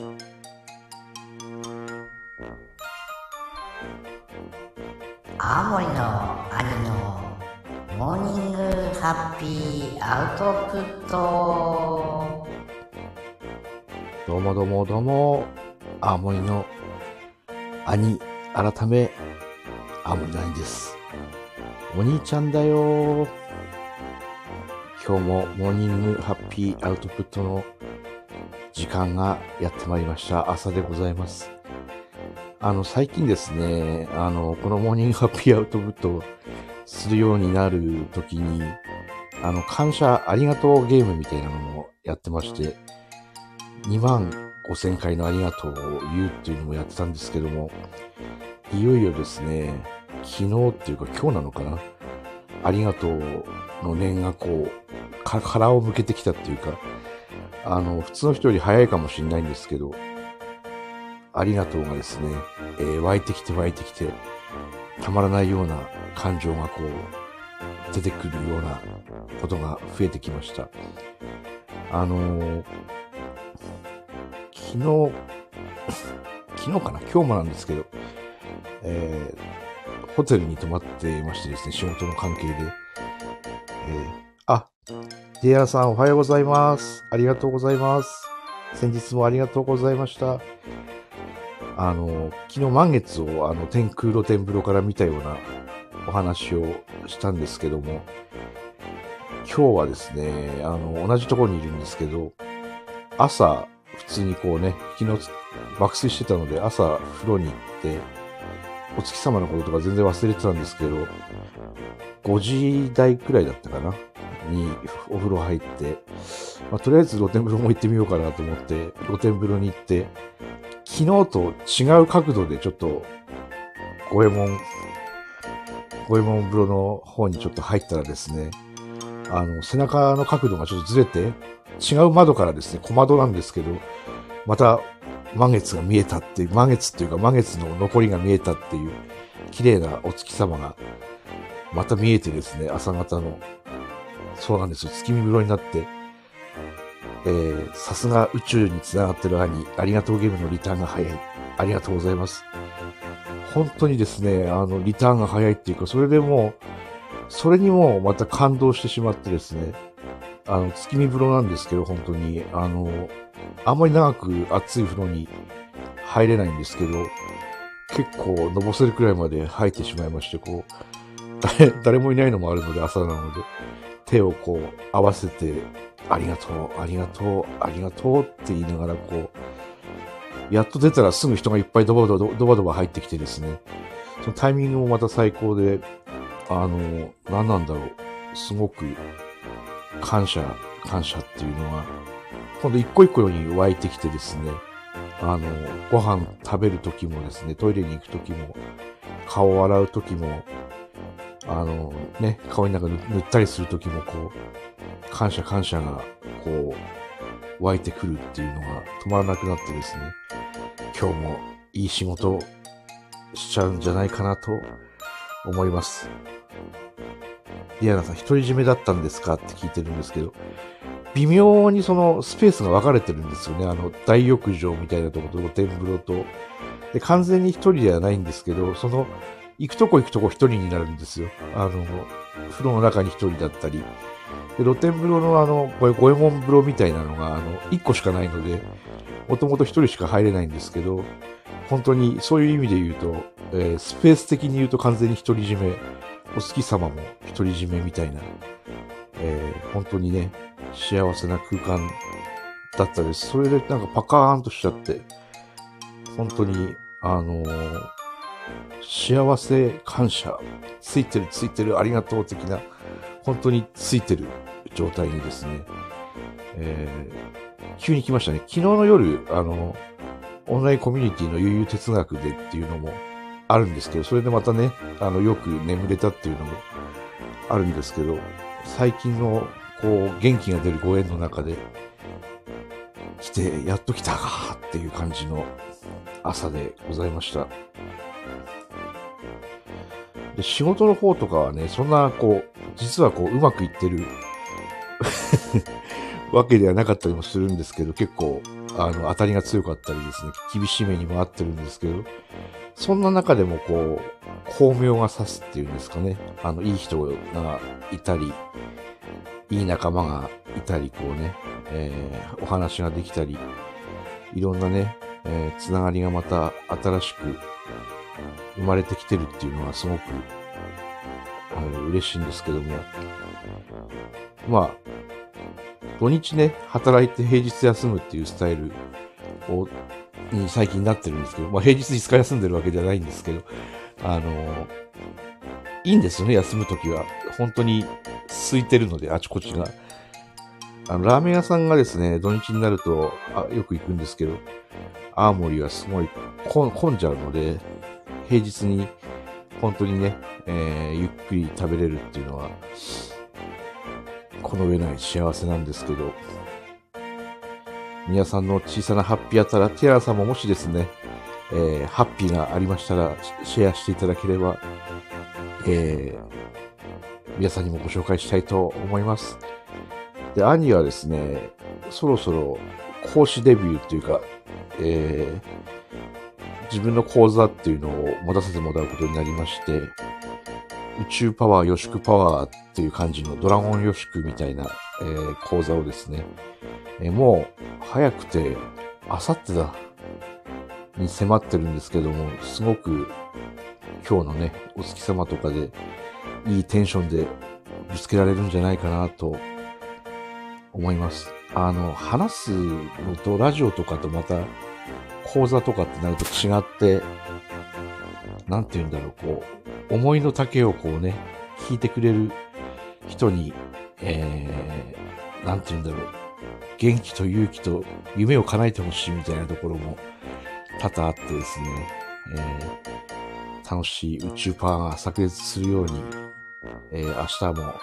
青森の兄のモーニングハッピーアウトプットどうもどうもどうも、青森の兄、改め、青森の兄です。お兄ちゃんだよ今日もモーニングハッピーアウトプットの間がやってまいりました。朝でございます。あの、最近ですね、あの、このモーニングハッピーアウトプットするようになるときに、あの、感謝ありがとうゲームみたいなのもやってまして、2万5000回のありがとうを言うっていうのもやってたんですけども、いよいよですね、昨日っていうか今日なのかな？ありがとうの念がこう、殻を向けてきたっていうか、あの、普通の人より早いかもしれないんですけど、ありがとうがですね、えー湧いてきて湧いてきて、たまらないような感情がこう、出てくるようなことが増えてきました。あのー昨日、昨日かな？今日もなんですけど、えーホテルに泊まっていましてですね、仕事の関係で。えーあ、ディアさんおはようございます。ありがとうございます。先日もありがとうございました。あの、昨日満月をあの天空露天風呂から見たようなお話をしたんですけども、今日はですね、あの、同じところにいるんですけど、朝、普通にこうね、昨日爆睡してたので、朝風呂に行って、お月様のこととか全然忘れてたんですけど、5時台くらいだったかなにお風呂入って、まあ、とりあえず露天風呂も行ってみようかなと思って、露天風呂に行って、昨日と違う角度でちょっと、五右衛門、五右衛門風呂の方にちょっと入ったらですね、あの、背中の角度がちょっとずれて、違う窓からですね、小窓なんですけど、また満月が見えたっていう、満月っていうか満月の残りが見えたっていう、綺麗なお月様が、また見えてですね、朝方の、そうなんですよ、月見風呂になって、えー、さすが宇宙に繋がってる兄、ありがとうゲームのリターンが早い。ありがとうございます。本当にですね、あの、リターンが早いっていうか、それでもう、それにもまた感動してしまってですね、あの、月見風呂なんですけど、本当に、あの、あんまり長く熱い風呂に入れないんですけど、結構のぼせるくらいまで入ってしまいまして、こう、誰、誰もいないのもあるので、朝なので、手をこう合わせて、ありがとう、ありがとう、ありがとうって言いながらこう、やっと出たらすぐ人がいっぱいドバドバドバドバ入ってきてですね、そのタイミングもまた最高で、あの、何なんだろう、すごく感謝、感謝っていうのが、今度一個一個に湧いてきてですね、あの、ご飯食べる時もですね、トイレに行く時も、顔を洗う時も、あの、ね、顔になんか塗ったりする時も、こう、感謝感謝が、こう、湧いてくるっていうのが止まらなくなってですね、今日もいい仕事しちゃうんじゃないかなと思います。ディアナさん、独り占めだったんですかって聞いてるんですけど、微妙にそのスペースが分かれてるんですよね。あの、大浴場みたいなところと露天風呂と。で、完全に一人ではないんですけど、その、行くとこ行くとこ一人になるんですよ。あの、風呂の中に一人だったり。で、露天風呂のあの、これ五右衛門風呂みたいなのが、あの、一個しかないので、もともと一人しか入れないんですけど、本当にそういう意味で言うと、えースペース的に言うと完全に独り占め、お月様も独り占めみたいな、えー本当にね、幸せな空間だったです。それでなんかパカーンとしちゃって、本当に、あのー幸せ、感謝、ついてるついてる、ありがとう的な、本当についてる状態にですね、えー急に来ましたね。昨日の夜、あの、オンラインコミュニティの悠々哲学でっていうのもあるんですけど、それでまたね、あの、よく眠れたっていうのもあるんですけど、最近の、こう、元気が出るご縁の中で、来て、やっと来たかっていう感じの朝でございました。で、仕事の方とかはね、そんな、こう、実はこう、うまくいってる わけではなかったりもするんですけど、結構、あの、当たりが強かったりですね、厳しい目にもあってるんですけど、そんな中でもこう、巧妙が指すっていうんですかね、あの、いい人がいたり、いい仲間がいたり、こうね、えー、お話ができたり、いろんなね、えー、つながりがまた新しく生まれてきてるっていうのはすごく、あの、嬉しいんですけども、まあ、土日ね、働いて平日休むっていうスタイルを、に最近なってるんですけど、まあ平日5日休んでるわけじゃないんですけど、あの、いいんですよね、休むときは。本当に空いてるので、あちこちが。あの、ラーメン屋さんがですね、土日になると、あよく行くんですけど、青森はすごい混んじゃうので、平日に本当にね、えー、ゆっくり食べれるっていうのは、この上ない幸せなんですけど、皆さんの小さなハッピーあったら、ティアラさんももしですね、えー、ハッピーがありましたら、シェアしていただければ、えー、皆さんにもご紹介したいと思います。で、兄はですね、そろそろ講師デビューというか、えー、自分の講座っていうのを持たせてもらうことになりまして、宇宙パワー、予祝パワーっていう感じのドラゴン予祝みたいな、えー、講座をですね、えー、もう早くて、あさってだ、に迫ってるんですけども、すごく今日のね、お月様とかでいいテンションでぶつけられるんじゃないかなと思います。あの、話すのとラジオとかとまた講座とかってなると違って、なんて言うんだろう、こう、思いの丈をこうね、聞いてくれる人に、えー、なんて言うんだろう、元気と勇気と夢を叶えてほしいみたいなところも多々あってですね、えー、楽しい宇宙パワーが炸裂するように、えー、明日も、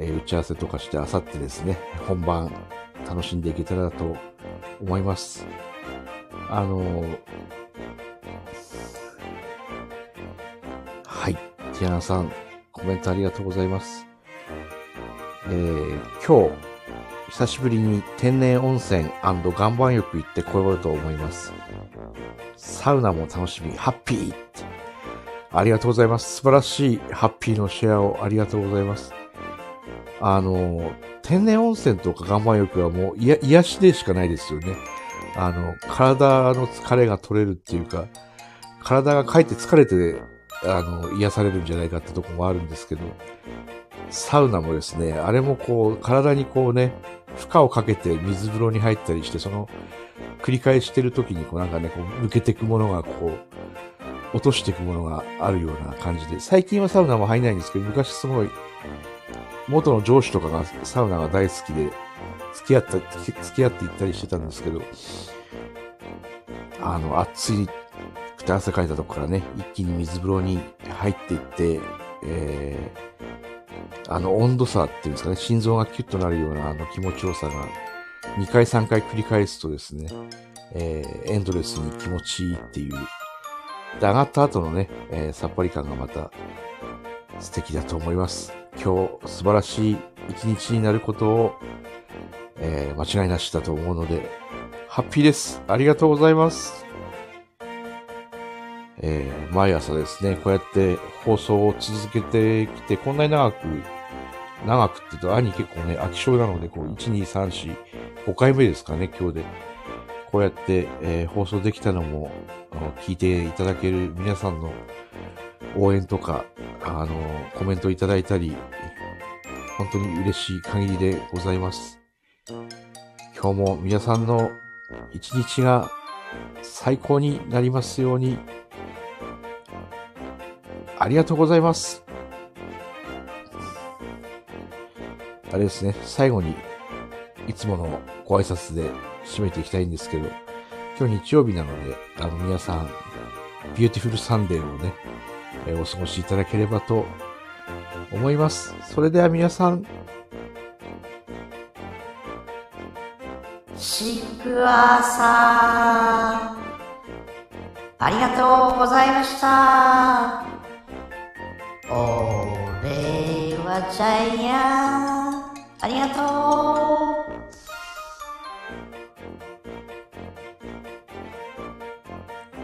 えー、打ち合わせとかして明後日ですね、本番楽しんでいけたらと思います。あのはいティアナさん、コメントありがとうございます。えー、今日、久しぶりに天然温泉岩盤浴行ってこようと思います。サウナも楽しみ、ハッピーありがとうございます。素晴らしいハッピーのシェアをありがとうございます。あの、天然温泉とか岩盤浴はもう癒しでしかないですよね。あの、体の疲れが取れるっていうか、体がかえって疲れてあの、癒されるんじゃないかってとこもあるんですけど、サウナもですね、あれもこう、体にこうね、負荷をかけて水風呂に入ったりして、その、繰り返してる時にこうなんかね、こう、抜けていくものがこう、落としていくものがあるような感じで、最近はサウナも入んないんですけど、昔すごい、元の上司とかがサウナが大好きで、付き合った、付き合って行ったりしてたんですけど、あの、暑いくて汗かいたとこからね、一気に水風呂に入っていって、えー、あの温度差っていうんですかね、心臓がキュッとなるようなあの気持ちよさが、2回3回繰り返すとですね、えー、エンドレスに気持ちいいっていう、で、上がった後のね、えー、さっぱり感がまた素敵だと思います。今日素晴らしい一日になることを、えー、間違いなしだと思うので、ハッピーです。ありがとうございます。えー、毎朝ですね、こうやって放送を続けてきて、こんなに長く、長くって言うと、兄結構ね、飽き性なので、こう、1、2、3、4、5回目ですかね、今日で。こうやって、えー、放送できたのも、聞いていただける皆さんの応援とか、あの、コメントいただいたり、本当に嬉しい限りでございます。今日も皆さんの一日が最高になりますように。ありがとうございます。あれですね、最後にいつものご挨拶で締めていきたいんですけど、今日日曜日なので、あの皆さん、 Beautiful Sunday をね、えお過ごしいただければと思います。それでは皆さん、シクワさん、ありがとうございました。俺はジャイアン。ありがとう。